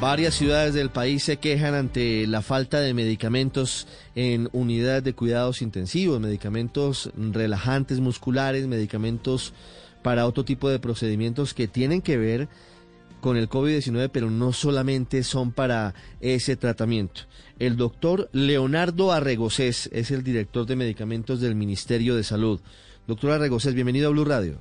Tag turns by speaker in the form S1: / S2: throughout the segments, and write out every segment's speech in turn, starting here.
S1: Varias ciudades del país se quejan ante la falta de medicamentos en unidades de cuidados intensivos, medicamentos relajantes musculares, medicamentos para otro tipo de procedimientos que tienen que ver con el COVID-19, pero no solamente son para ese tratamiento. El doctor Leonardo Arregocés es el director de medicamentos del Ministerio de Salud. Doctor Arregocés, bienvenido a Blue Radio.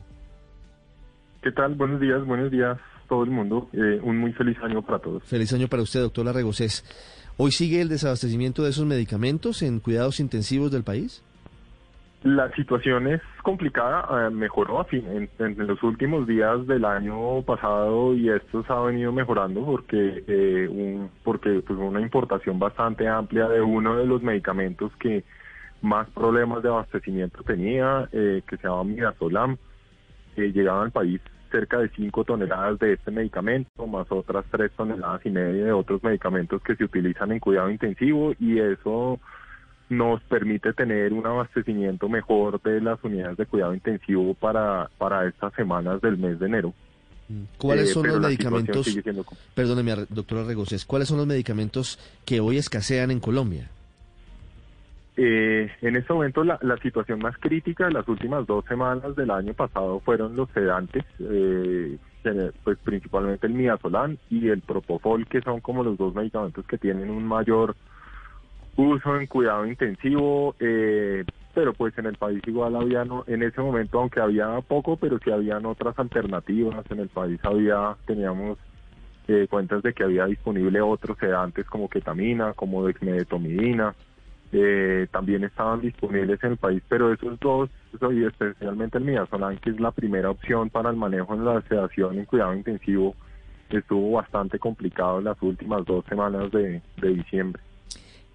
S2: ¿Qué tal? Buenos días, buenos días todo el mundo. Eh, un muy feliz año para todos.
S1: Feliz año para usted, doctor Arregocés. ¿Hoy sigue el desabastecimiento de esos medicamentos en cuidados intensivos del país?
S2: La situación es complicada, eh, mejoró a fin, en, en, los últimos días del año pasado y esto se ha venido mejorando porque eh, un, porque pues una importación bastante amplia de uno de los medicamentos que más problemas de abastecimiento tenía, eh, que se llama Midazolam, eh, llegaba al país cerca de 5 toneladas de este medicamento, más otras 3 toneladas y media de otros medicamentos que se utilizan en cuidado intensivo y eso nos permite tener un abastecimiento mejor de las unidades de cuidado intensivo para, para estas semanas del mes de enero.
S1: Mm. ¿Cuáles son los medicamentos? Perdóneme, doctora Regocés, ¿cuáles son los medicamentos que hoy escasean en Colombia?
S2: Eh, en este momento la, la, situación más crítica de las últimas dos semanas del año pasado fueron los sedantes, eh, pues principalmente el midazolam y el propofol, que son como los dos medicamentos que tienen un mayor uso en cuidado intensivo, eh, pero pues en el país igual había, no, en ese momento, aunque había poco, pero sí habían otras alternativas, en el país había, teníamos eh, cuentas de que había disponible otros sedantes como ketamina, como dexmedetomidina, eh, también estaban disponibles en el país, pero esos dos, y especialmente el midazolam, que es la primera opción para el manejo en la sedación en cuidado intensivo, estuvo bastante complicado en las últimas dos semanas de, de diciembre.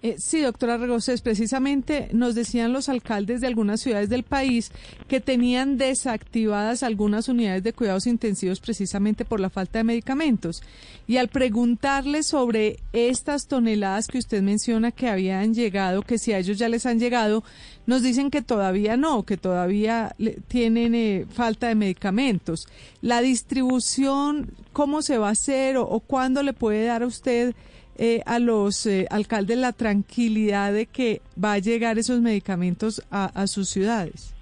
S3: Eh, sí, doctora Regocés, precisamente nos decían los alcaldes de algunas ciudades del país que tenían desactivadas algunas unidades de cuidados intensivos precisamente por la falta de medicamentos. Y al preguntarle sobre estas toneladas que usted menciona que habían llegado, que si a ellos ya les han llegado, nos dicen que todavía no, que todavía tienen eh, falta de medicamentos. La distribución, ¿cómo se va a hacer o, o cuándo le puede dar a usted? Eh, a los eh, alcaldes la tranquilidad de que va a llegar esos medicamentos a, a sus ciudades?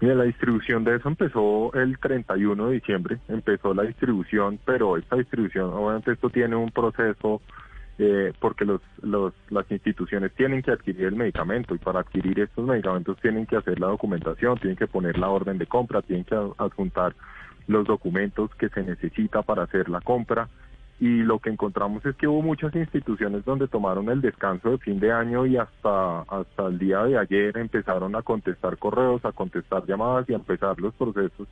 S2: Mira, la distribución de eso empezó el 31 de diciembre, empezó la distribución, pero esta distribución, obviamente esto tiene un proceso eh, porque los, los, las instituciones tienen que adquirir el medicamento y para adquirir estos medicamentos tienen que hacer la documentación, tienen que poner la orden de compra, tienen que adjuntar los documentos que se necesita para hacer la compra y lo que encontramos es que hubo muchas instituciones donde tomaron el descanso de fin de año y hasta hasta el día de ayer empezaron a contestar correos, a contestar llamadas y a empezar los procesos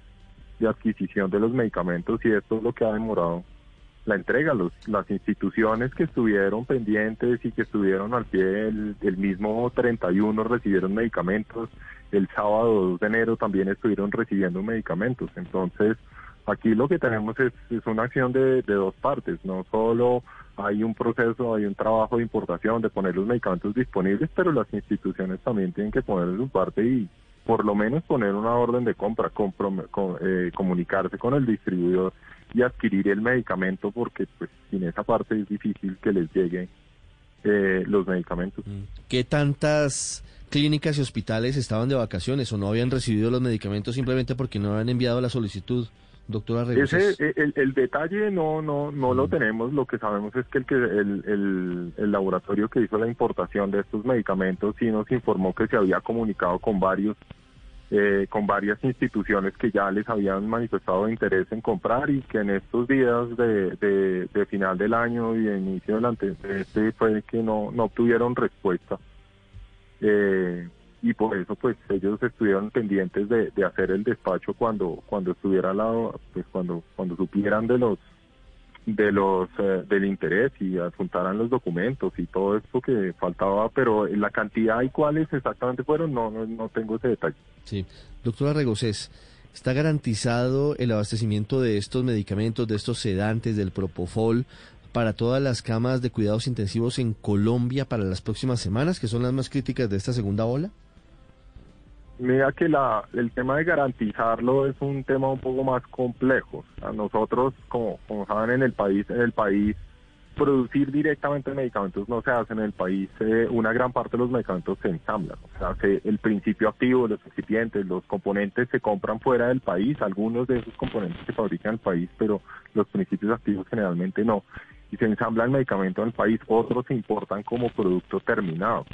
S2: de adquisición de los medicamentos y esto es lo que ha demorado la entrega. Los, las instituciones que estuvieron pendientes y que estuvieron al pie el, mismo 31 recibieron medicamentos, el sábado 2 de enero también estuvieron recibiendo medicamentos. Entonces, Aquí lo que tenemos es, una acción de, dos partes, no solo hay un proceso, hay un trabajo de importación, de poner los medicamentos disponibles, pero las instituciones también tienen que poner su parte y por lo menos poner una orden de compra, eh, comunicarse con el distribuidor y adquirir el medicamento porque pues sin esa parte es difícil que les lleguen eh, los medicamentos. Mm.
S1: ¿Qué tantas clínicas y hospitales estaban de vacaciones o no habían recibido los medicamentos simplemente porque no habían enviado la solicitud? Doctora
S2: Ese, el, el, detalle no no no lo mm. tenemos. Lo que sabemos es que el, que el, el, laboratorio que hizo la importación de estos medicamentos sí nos informó que se había comunicado con varios eh, con varias instituciones que ya les habían manifestado interés en comprar y que en estos días de, de, final del año y de inicio del este fue que no no obtuvieron respuesta. Eh, y por eso pues ellos estuvieron pendientes de, hacer el despacho cuando cuando estuviera al lado pues cuando cuando supieran de los de los eh, del interés y adjuntaran los documentos y todo esto que faltaba, pero la cantidad y cuáles exactamente fueron, no, no, no tengo ese detalle.
S1: Sí, doctora Regocés, ¿está garantizado el abastecimiento de estos medicamentos, de estos sedantes, del propofol, para todas las camas de cuidados intensivos en Colombia para las próximas semanas, que son las más críticas de esta segunda ola?
S2: Mira que la, el tema de garantizarlo es un tema un poco más complejo. A nosotros, como, como saben, en el país, en el país, producir directamente medicamentos no se hace en el país. Eh, una gran parte de los medicamentos se ensamblan. O sea, se, el principio activo, los excipientes, los componentes se compran fuera del país. Algunos de esos componentes se fabrican en el país, pero los principios activos generalmente no. Y se ensambla el medicamento en el país. Otros se importan como producto terminado.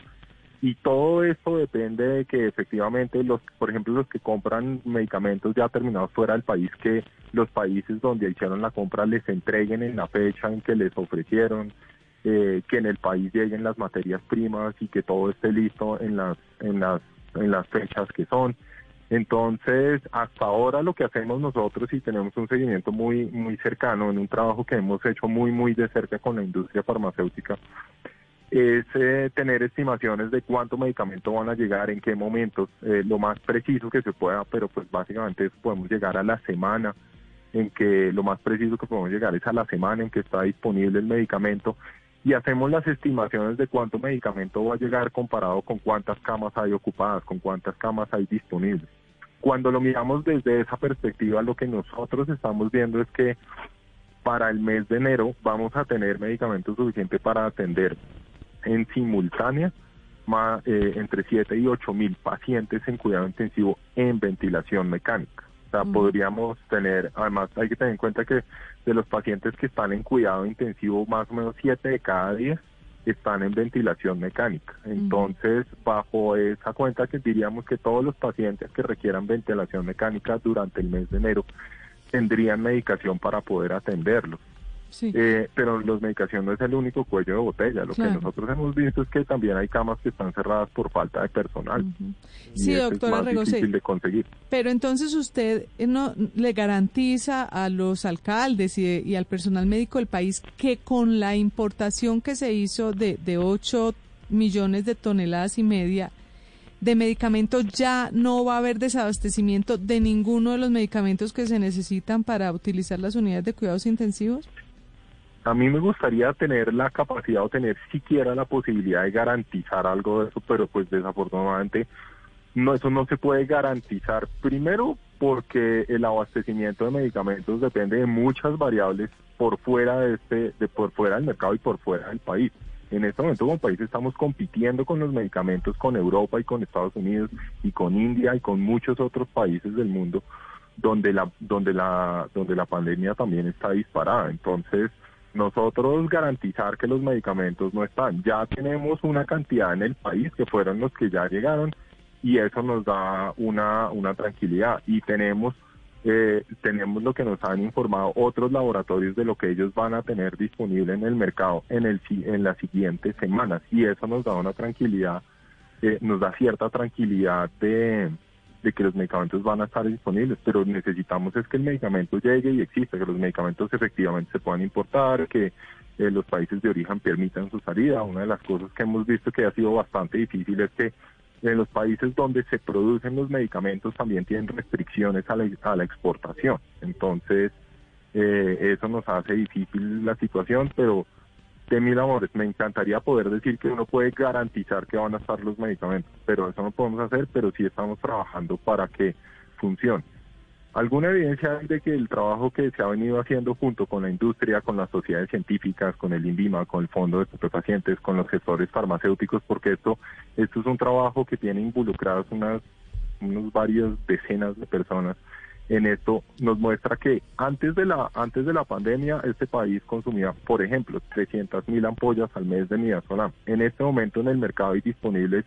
S2: Y todo esto depende de que efectivamente los, por ejemplo, los que compran medicamentos ya terminados fuera del país, que los países donde hicieron la compra les entreguen en la fecha en que les ofrecieron, eh, que en el país lleguen las materias primas y que todo esté listo en las, en las, en las fechas que son. Entonces, hasta ahora lo que hacemos nosotros y tenemos un seguimiento muy, muy cercano en un trabajo que hemos hecho muy, muy de cerca con la industria farmacéutica, es eh, tener estimaciones de cuánto medicamento van a llegar, en qué momentos, eh, lo más preciso que se pueda, pero pues básicamente podemos llegar a la semana en que lo más preciso que podemos llegar es a la semana en que está disponible el medicamento y hacemos las estimaciones de cuánto medicamento va a llegar comparado con cuántas camas hay ocupadas, con cuántas camas hay disponibles. Cuando lo miramos desde esa perspectiva, lo que nosotros estamos viendo es que para el mes de enero vamos a tener medicamentos suficientes para atender en simultánea más, eh, entre 7 y 8 mil pacientes en cuidado intensivo en ventilación mecánica. O sea, podríamos tener, además hay que tener en cuenta que de los pacientes que están en cuidado intensivo, más o menos 7 de cada 10 están en ventilación mecánica. Entonces, bajo esa cuenta que diríamos que todos los pacientes que requieran ventilación mecánica durante el mes de enero tendrían medicación para poder atenderlos. Eh, pero la medicación no es el único cuello de botella. Lo que nosotros hemos visto es que también hay camas que están cerradas por falta de personal.
S3: Sí, doctora
S2: es difícil de conseguir.
S3: Pero entonces usted eh, no le garantiza a los alcaldes y, al personal médico del país que con la importación que se hizo de, de 8 millones de toneladas y media de medicamentos ya no va a haber desabastecimiento de ninguno de los medicamentos que se necesitan para utilizar las unidades de cuidados intensivos?
S2: A mí me gustaría tener la capacidad o tener siquiera la posibilidad de garantizar algo de eso, pero pues desafortunadamente no eso no se puede garantizar. Primero porque el abastecimiento de medicamentos depende de muchas variables por fuera de este de por fuera del mercado y por fuera del país. En este momento como país estamos compitiendo con los medicamentos con Europa y con Estados Unidos y con India y con muchos otros países del mundo donde la donde la donde la pandemia también está disparada. Entonces, nosotros garantizar que los medicamentos no están. Ya tenemos una cantidad en el país que fueron los que ya llegaron y eso nos da una, una tranquilidad. Y tenemos, eh, tenemos lo que nos han informado otros laboratorios de lo que ellos van a tener disponible en el mercado en, el, en las siguientes semanas y eso nos da una tranquilidad, eh, nos da cierta tranquilidad de de que los medicamentos van a estar disponibles, pero necesitamos es que el medicamento llegue y exista, que los medicamentos efectivamente se puedan importar, que eh, los países de origen permitan su salida. Una de las cosas que hemos visto que ha sido bastante difícil es que en los países donde se producen los medicamentos también tienen restricciones a la, a la exportación. Entonces, eh, eso nos hace difícil la situación, pero de mil amores, me encantaría poder decir que uno puede garantizar que van a estar los medicamentos, pero eso no podemos hacer, pero sí estamos trabajando para que funcione. Alguna evidencia de que el trabajo que se ha venido haciendo junto con la industria, con las sociedades científicas, con el INVIMA, con el Fondo de Pacientes, con los gestores farmacéuticos, porque esto, esto es un trabajo que tiene involucradas unas, unos varias decenas de personas en esto nos muestra que antes de la antes de la pandemia este país consumía, por ejemplo, 300 mil ampollas al mes de midazolam. En este momento en el mercado hay disponibles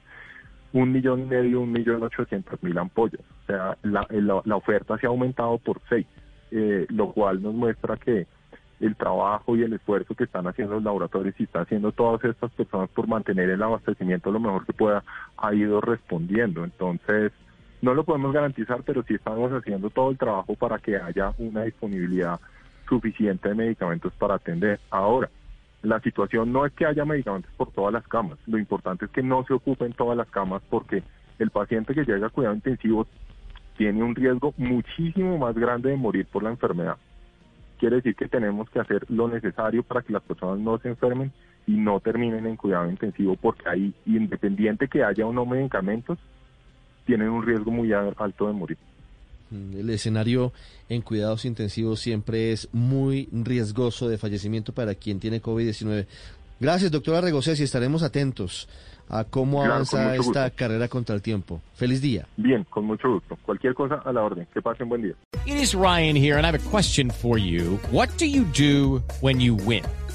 S2: un millón y medio, un millón ochocientos mil ampollas. O sea, la, la, oferta se ha aumentado por seis, eh, lo cual nos muestra que el trabajo y el esfuerzo que están haciendo los laboratorios y están haciendo todas estas personas por mantener el abastecimiento lo mejor que pueda ha ido respondiendo. Entonces, no lo podemos garantizar, pero sí estamos haciendo todo el trabajo para que haya una disponibilidad suficiente de medicamentos para atender. Ahora, la situación no es que haya medicamentos por todas las camas, lo importante es que no se ocupen todas las camas porque el paciente que llega a cuidado intensivo tiene un riesgo muchísimo más grande de morir por la enfermedad. Quiere decir que tenemos que hacer lo necesario para que las personas no se enfermen y no terminen en cuidado intensivo porque ahí, independiente que haya o no medicamentos, tienen un riesgo muy alto de morir.
S1: Mm, el escenario en cuidados intensivos siempre es muy riesgoso de fallecimiento para quien tiene COVID-19. Gracias, doctora Regocés, y estaremos atentos a cómo avanza esta carrera contra el tiempo. Feliz día.
S2: Bien, con mucho gusto. Cualquier cosa a la orden. Que pasen buen día.
S4: It is Ryan here, and I have a question for you. What do you do when you win?